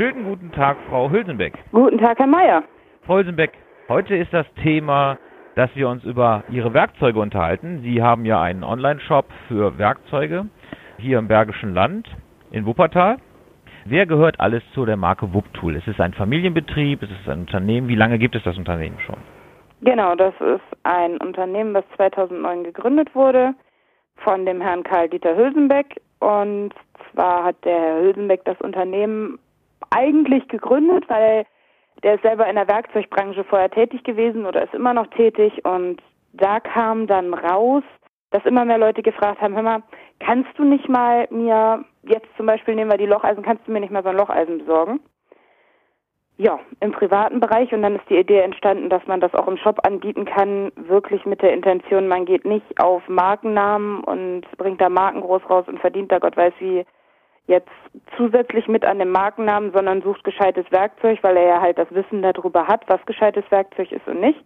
Schönen guten Tag, Frau Hülsenbeck. Guten Tag, Herr Meier. Frau Hülsenbeck, heute ist das Thema, dass wir uns über Ihre Werkzeuge unterhalten. Sie haben ja einen Online-Shop für Werkzeuge hier im Bergischen Land in Wuppertal. Wer gehört alles zu der Marke Wupptool? Ist es ein Familienbetrieb? Ist es ein Unternehmen? Wie lange gibt es das Unternehmen schon? Genau, das ist ein Unternehmen, das 2009 gegründet wurde von dem Herrn Karl-Dieter Hülsenbeck. Und zwar hat der Herr Hülsenbeck das Unternehmen eigentlich gegründet, weil der ist selber in der Werkzeugbranche vorher tätig gewesen oder ist immer noch tätig. Und da kam dann raus, dass immer mehr Leute gefragt haben, hör mal, kannst du nicht mal mir, jetzt zum Beispiel nehmen wir die Locheisen, kannst du mir nicht mal so ein Locheisen besorgen? Ja, im privaten Bereich und dann ist die Idee entstanden, dass man das auch im Shop anbieten kann, wirklich mit der Intention, man geht nicht auf Markennamen und bringt da Marken groß raus und verdient da Gott weiß wie jetzt zusätzlich mit an dem Markennamen, sondern sucht gescheites Werkzeug, weil er ja halt das Wissen darüber hat, was gescheites Werkzeug ist und nicht.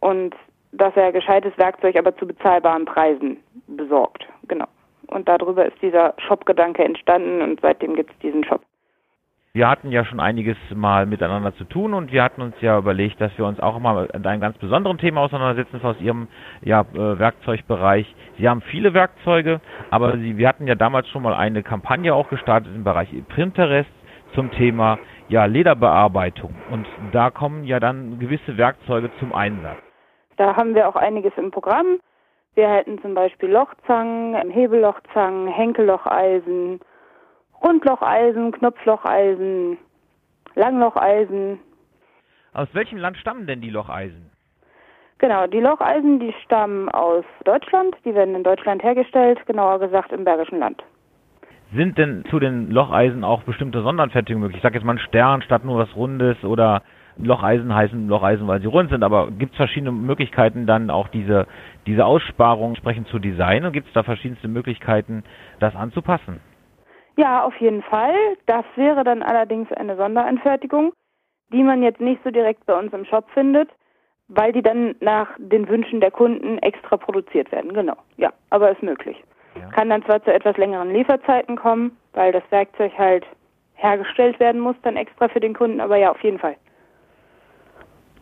Und dass er gescheites Werkzeug aber zu bezahlbaren Preisen besorgt. Genau. Und darüber ist dieser Shop-Gedanke entstanden und seitdem gibt es diesen Shop wir hatten ja schon einiges mal miteinander zu tun und wir hatten uns ja überlegt, dass wir uns auch mal mit einem ganz besonderen Thema auseinandersetzen aus Ihrem ja, äh, Werkzeugbereich. Sie haben viele Werkzeuge, aber Sie, wir hatten ja damals schon mal eine Kampagne auch gestartet im Bereich Pinterest zum Thema ja, Lederbearbeitung und da kommen ja dann gewisse Werkzeuge zum Einsatz. Da haben wir auch einiges im Programm. Wir hätten zum Beispiel Lochzangen, Hebellochzangen, Henkellocheisen, Rundlocheisen, Knopflocheisen, Langlocheisen. Aus welchem Land stammen denn die Locheisen? Genau, die Locheisen, die stammen aus Deutschland. Die werden in Deutschland hergestellt, genauer gesagt im Bergischen Land. Sind denn zu den Locheisen auch bestimmte Sonderanfertigungen möglich? Ich sage jetzt mal ein Stern statt nur was Rundes oder Locheisen heißen Locheisen, weil sie rund sind, aber gibt es verschiedene Möglichkeiten dann auch diese, diese Aussparung entsprechend zu designen und gibt es da verschiedenste Möglichkeiten, das anzupassen? Ja, auf jeden Fall. Das wäre dann allerdings eine Sonderanfertigung, die man jetzt nicht so direkt bei uns im Shop findet, weil die dann nach den Wünschen der Kunden extra produziert werden. Genau. Ja, aber ist möglich. Ja. Kann dann zwar zu etwas längeren Lieferzeiten kommen, weil das Werkzeug halt hergestellt werden muss, dann extra für den Kunden, aber ja, auf jeden Fall.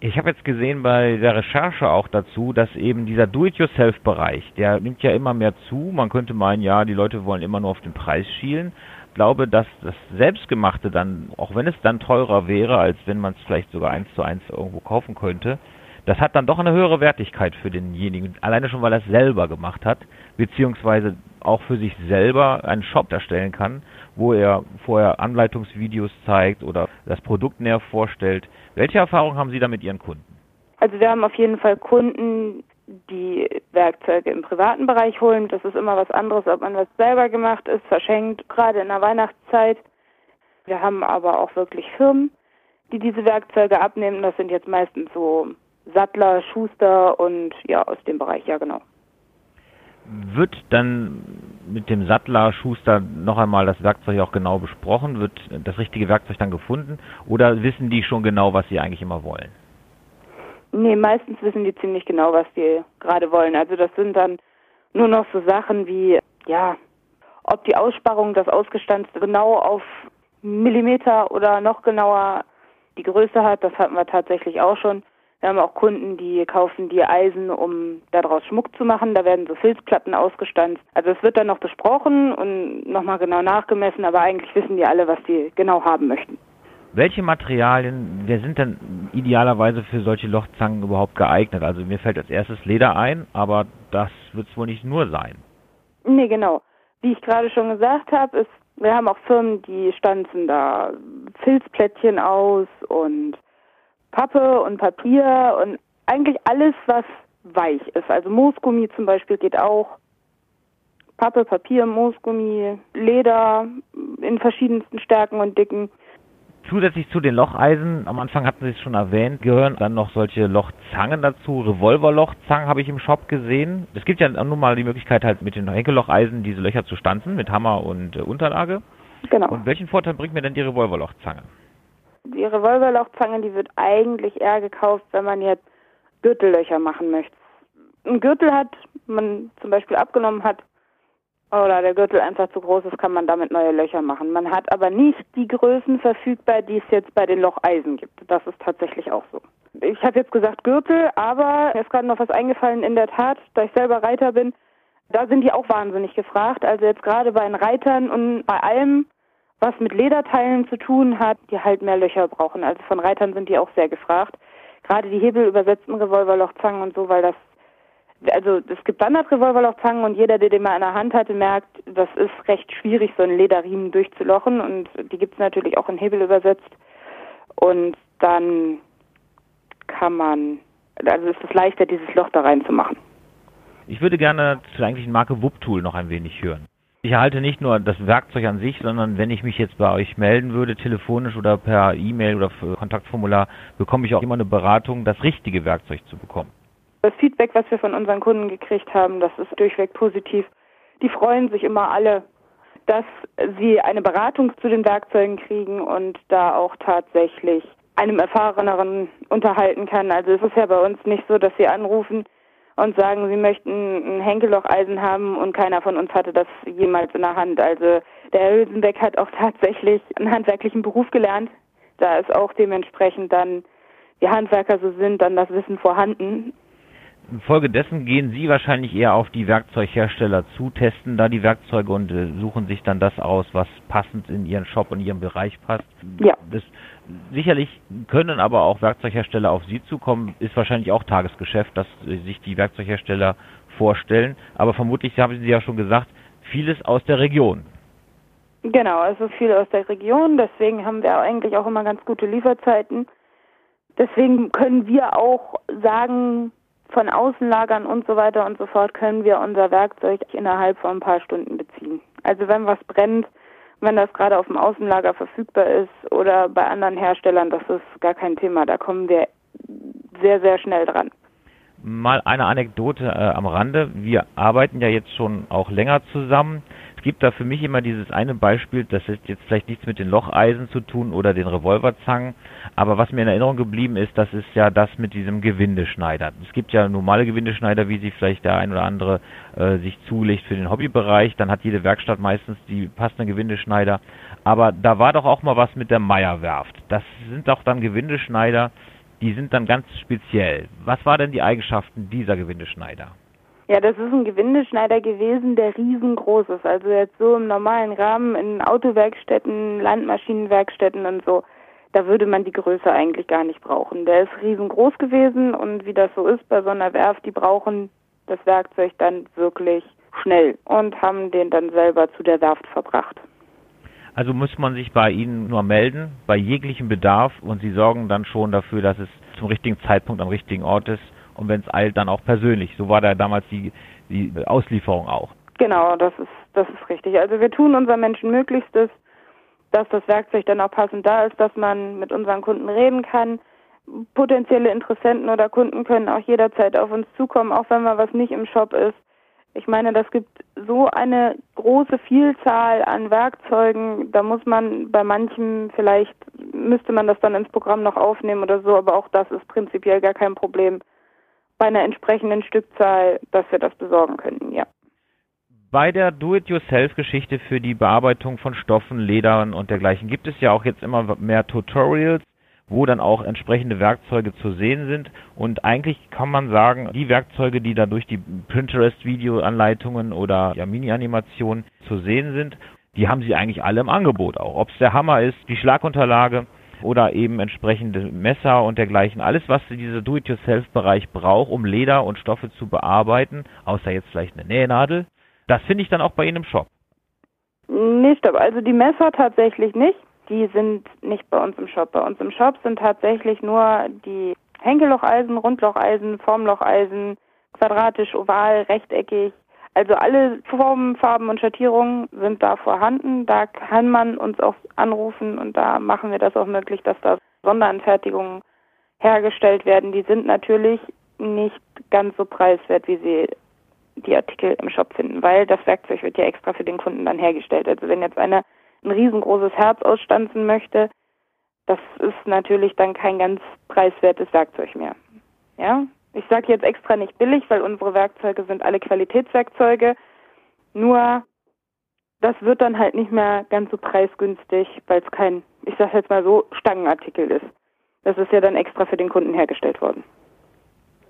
Ich habe jetzt gesehen bei der Recherche auch dazu, dass eben dieser Do-it-yourself-Bereich, der nimmt ja immer mehr zu. Man könnte meinen, ja, die Leute wollen immer nur auf den Preis schielen. Ich glaube, dass das Selbstgemachte dann, auch wenn es dann teurer wäre, als wenn man es vielleicht sogar eins zu eins irgendwo kaufen könnte, das hat dann doch eine höhere Wertigkeit für denjenigen, alleine schon, weil er es selber gemacht hat, beziehungsweise auch für sich selber einen Shop erstellen kann, wo er vorher Anleitungsvideos zeigt oder das Produkt näher vorstellt. Welche Erfahrungen haben Sie da mit Ihren Kunden? Also wir haben auf jeden Fall Kunden, die Werkzeuge im privaten Bereich holen. Das ist immer was anderes, ob man was selber gemacht ist, verschenkt, gerade in der Weihnachtszeit. Wir haben aber auch wirklich Firmen, die diese Werkzeuge abnehmen. Das sind jetzt meistens so Sattler, Schuster und ja, aus dem Bereich, ja genau. Wird dann mit dem Sattler, Schuster noch einmal das Werkzeug auch genau besprochen? Wird das richtige Werkzeug dann gefunden? Oder wissen die schon genau, was sie eigentlich immer wollen? Nee, meistens wissen die ziemlich genau, was die gerade wollen. Also das sind dann nur noch so Sachen wie, ja, ob die Aussparung, das Ausgestanzte genau auf Millimeter oder noch genauer die Größe hat, das hatten wir tatsächlich auch schon. Wir haben auch Kunden, die kaufen die Eisen, um daraus Schmuck zu machen. Da werden so Filzplatten ausgestanzt. Also es wird dann noch besprochen und nochmal genau nachgemessen, aber eigentlich wissen die alle, was die genau haben möchten. Welche Materialien, wer sind denn idealerweise für solche Lochzangen überhaupt geeignet? Also mir fällt als erstes Leder ein, aber das wird es wohl nicht nur sein. Nee, genau. Wie ich gerade schon gesagt habe, ist, wir haben auch Firmen, die stanzen da Filzplättchen aus und Pappe und Papier und eigentlich alles, was weich ist. Also Moosgummi zum Beispiel geht auch. Pappe, Papier, Moosgummi, Leder in verschiedensten Stärken und Dicken. Zusätzlich zu den Locheisen, am Anfang hatten Sie es schon erwähnt, gehören dann noch solche Lochzangen dazu. Revolverlochzangen habe ich im Shop gesehen. Es gibt ja nun mal die Möglichkeit halt mit den Henkellocheisen diese Löcher zu stanzen mit Hammer und äh, Unterlage. Genau. Und welchen Vorteil bringt mir denn die Revolverlochzange? Die Revolverlochzange, die wird eigentlich eher gekauft, wenn man jetzt Gürtellöcher machen möchte. Ein Gürtel hat, man zum Beispiel abgenommen hat, oder der Gürtel einfach zu groß ist, kann man damit neue Löcher machen. Man hat aber nicht die Größen verfügbar, die es jetzt bei den Locheisen gibt. Das ist tatsächlich auch so. Ich habe jetzt gesagt Gürtel, aber mir ist gerade noch was eingefallen. In der Tat, da ich selber Reiter bin, da sind die auch wahnsinnig gefragt. Also jetzt gerade bei den Reitern und bei allem, was mit Lederteilen zu tun hat, die halt mehr Löcher brauchen. Also von Reitern sind die auch sehr gefragt. Gerade die hebelübersetzten Revolverlochzangen und so, weil das also es gibt Standard-Revolverlochzangen und jeder, der den mal in der Hand hatte, merkt, das ist recht schwierig, so einen Lederriemen durchzulochen und die gibt es natürlich auch in Hebel übersetzt. Und dann kann man, also ist es leichter, dieses Loch da reinzumachen. Ich würde gerne zur eigentlichen Marke Wupptool noch ein wenig hören. Ich erhalte nicht nur das Werkzeug an sich, sondern wenn ich mich jetzt bei euch melden würde, telefonisch oder per E-Mail oder Kontaktformular, bekomme ich auch immer eine Beratung, das richtige Werkzeug zu bekommen. Das Feedback, was wir von unseren Kunden gekriegt haben, das ist durchweg positiv. Die freuen sich immer alle, dass sie eine Beratung zu den Werkzeugen kriegen und da auch tatsächlich einem Erfahreneren unterhalten kann. Also es ist ja bei uns nicht so, dass sie anrufen und sagen, sie möchten ein Henkellocheisen haben und keiner von uns hatte das jemals in der Hand. Also der Herr Hülsenbeck hat auch tatsächlich einen handwerklichen Beruf gelernt. Da ist auch dementsprechend dann, wie Handwerker so sind, dann das Wissen vorhanden. Infolgedessen gehen Sie wahrscheinlich eher auf die Werkzeughersteller zu, testen da die Werkzeuge und äh, suchen sich dann das aus, was passend in Ihren Shop und Ihren Bereich passt. Ja. Das, sicherlich können aber auch Werkzeughersteller auf Sie zukommen, ist wahrscheinlich auch Tagesgeschäft, dass sich die Werkzeughersteller vorstellen. Aber vermutlich haben Sie ja schon gesagt, vieles aus der Region. Genau, also viel aus der Region. Deswegen haben wir eigentlich auch immer ganz gute Lieferzeiten. Deswegen können wir auch sagen, von Außenlagern und so weiter und so fort können wir unser Werkzeug innerhalb von ein paar Stunden beziehen. Also wenn was brennt, wenn das gerade auf dem Außenlager verfügbar ist oder bei anderen Herstellern, das ist gar kein Thema. Da kommen wir sehr, sehr schnell dran. Mal eine Anekdote äh, am Rande. Wir arbeiten ja jetzt schon auch länger zusammen gibt da für mich immer dieses eine Beispiel, das hat jetzt vielleicht nichts mit den Locheisen zu tun oder den Revolverzangen, aber was mir in Erinnerung geblieben ist, das ist ja das mit diesem Gewindeschneider. Es gibt ja normale Gewindeschneider, wie sie vielleicht der ein oder andere äh, sich zulegt für den Hobbybereich, dann hat jede Werkstatt meistens die passenden Gewindeschneider, aber da war doch auch mal was mit der Meierwerft. Das sind doch dann Gewindeschneider, die sind dann ganz speziell. Was waren denn die Eigenschaften dieser Gewindeschneider? Ja, das ist ein Gewindeschneider gewesen, der riesengroß ist. Also jetzt so im normalen Rahmen in Autowerkstätten, Landmaschinenwerkstätten und so, da würde man die Größe eigentlich gar nicht brauchen. Der ist riesengroß gewesen und wie das so ist bei so einer Werft, die brauchen das Werkzeug dann wirklich schnell und haben den dann selber zu der Werft verbracht. Also muss man sich bei Ihnen nur melden, bei jeglichem Bedarf und Sie sorgen dann schon dafür, dass es zum richtigen Zeitpunkt am richtigen Ort ist und wenn es eilt, dann auch persönlich. So war da damals die, die Auslieferung auch. Genau, das ist, das ist richtig. Also wir tun unser Menschen Möglichstes, dass das Werkzeug dann auch passend da ist, dass man mit unseren Kunden reden kann. Potenzielle Interessenten oder Kunden können auch jederzeit auf uns zukommen, auch wenn mal was nicht im Shop ist. Ich meine, das gibt so eine große Vielzahl an Werkzeugen, da muss man bei manchen vielleicht, müsste man das dann ins Programm noch aufnehmen oder so, aber auch das ist prinzipiell gar kein Problem bei einer entsprechenden Stückzahl, dass wir das besorgen könnten, ja. Bei der Do-it-yourself-Geschichte für die Bearbeitung von Stoffen, Ledern und dergleichen gibt es ja auch jetzt immer mehr Tutorials, wo dann auch entsprechende Werkzeuge zu sehen sind. Und eigentlich kann man sagen, die Werkzeuge, die da durch die Pinterest-Video-Anleitungen oder ja, Mini-Animationen zu sehen sind, die haben sie eigentlich alle im Angebot auch. Ob es der Hammer ist, die Schlagunterlage oder eben entsprechende Messer und dergleichen. Alles, was dieser Do-it-yourself-Bereich braucht, um Leder und Stoffe zu bearbeiten, außer jetzt vielleicht eine Nähnadel, das finde ich dann auch bei Ihnen im Shop. Nee, stopp. Also die Messer tatsächlich nicht. Die sind nicht bei uns im Shop. Bei uns im Shop sind tatsächlich nur die Henkellocheisen, Rundlocheisen, Formlocheisen, quadratisch, oval, rechteckig, also alle Formen, Farben und Schattierungen sind da vorhanden. Da kann man uns auch anrufen und da machen wir das auch möglich, dass da Sonderanfertigungen hergestellt werden. Die sind natürlich nicht ganz so preiswert, wie sie die Artikel im Shop finden, weil das Werkzeug wird ja extra für den Kunden dann hergestellt. Also wenn jetzt einer ein riesengroßes Herz ausstanzen möchte, das ist natürlich dann kein ganz preiswertes Werkzeug mehr. Ja, ich sage jetzt extra nicht billig, weil unsere Werkzeuge sind alle Qualitätswerkzeuge. Nur das wird dann halt nicht mehr ganz so preisgünstig, weil es kein, ich sag jetzt mal so, Stangenartikel ist. Das ist ja dann extra für den Kunden hergestellt worden.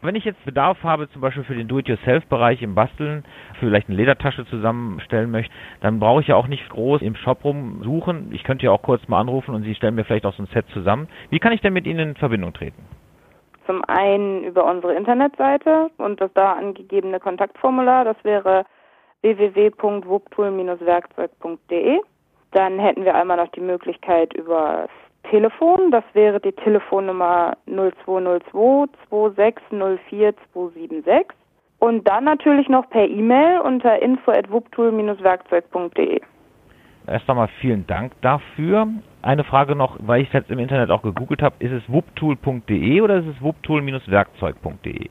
Wenn ich jetzt Bedarf habe, zum Beispiel für den Do-it-yourself-Bereich im Basteln, vielleicht eine Ledertasche zusammenstellen möchte, dann brauche ich ja auch nicht groß im Shop rumsuchen. Ich könnte ja auch kurz mal anrufen und Sie stellen mir vielleicht auch so ein Set zusammen. Wie kann ich denn mit Ihnen in Verbindung treten? Zum einen über unsere Internetseite und das da angegebene Kontaktformular. Das wäre www.wuptool-werkzeug.de. Dann hätten wir einmal noch die Möglichkeit über Telefon. Das wäre die Telefonnummer 0202 2604 276. Und dann natürlich noch per E-Mail unter info.wuptool-werkzeug.de. Erst einmal vielen Dank dafür. Eine Frage noch, weil ich es jetzt im Internet auch gegoogelt habe, ist es wuptool.de oder ist es wuptool-werkzeug.de?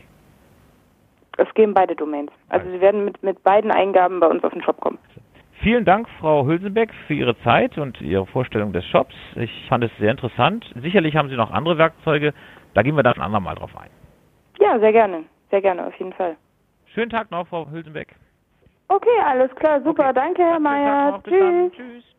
Es geben beide Domains. Also Sie werden mit, mit beiden Eingaben bei uns auf den Shop kommen. Vielen Dank, Frau Hülsenbeck, für Ihre Zeit und Ihre Vorstellung des Shops. Ich fand es sehr interessant. Sicherlich haben Sie noch andere Werkzeuge. Da gehen wir dann ein andermal drauf ein. Ja, sehr gerne. Sehr gerne, auf jeden Fall. Schönen Tag noch, Frau Hülsenbeck. Okay, alles klar, super. Okay. Danke, Herr Mayer. Tschüss. Tschüss.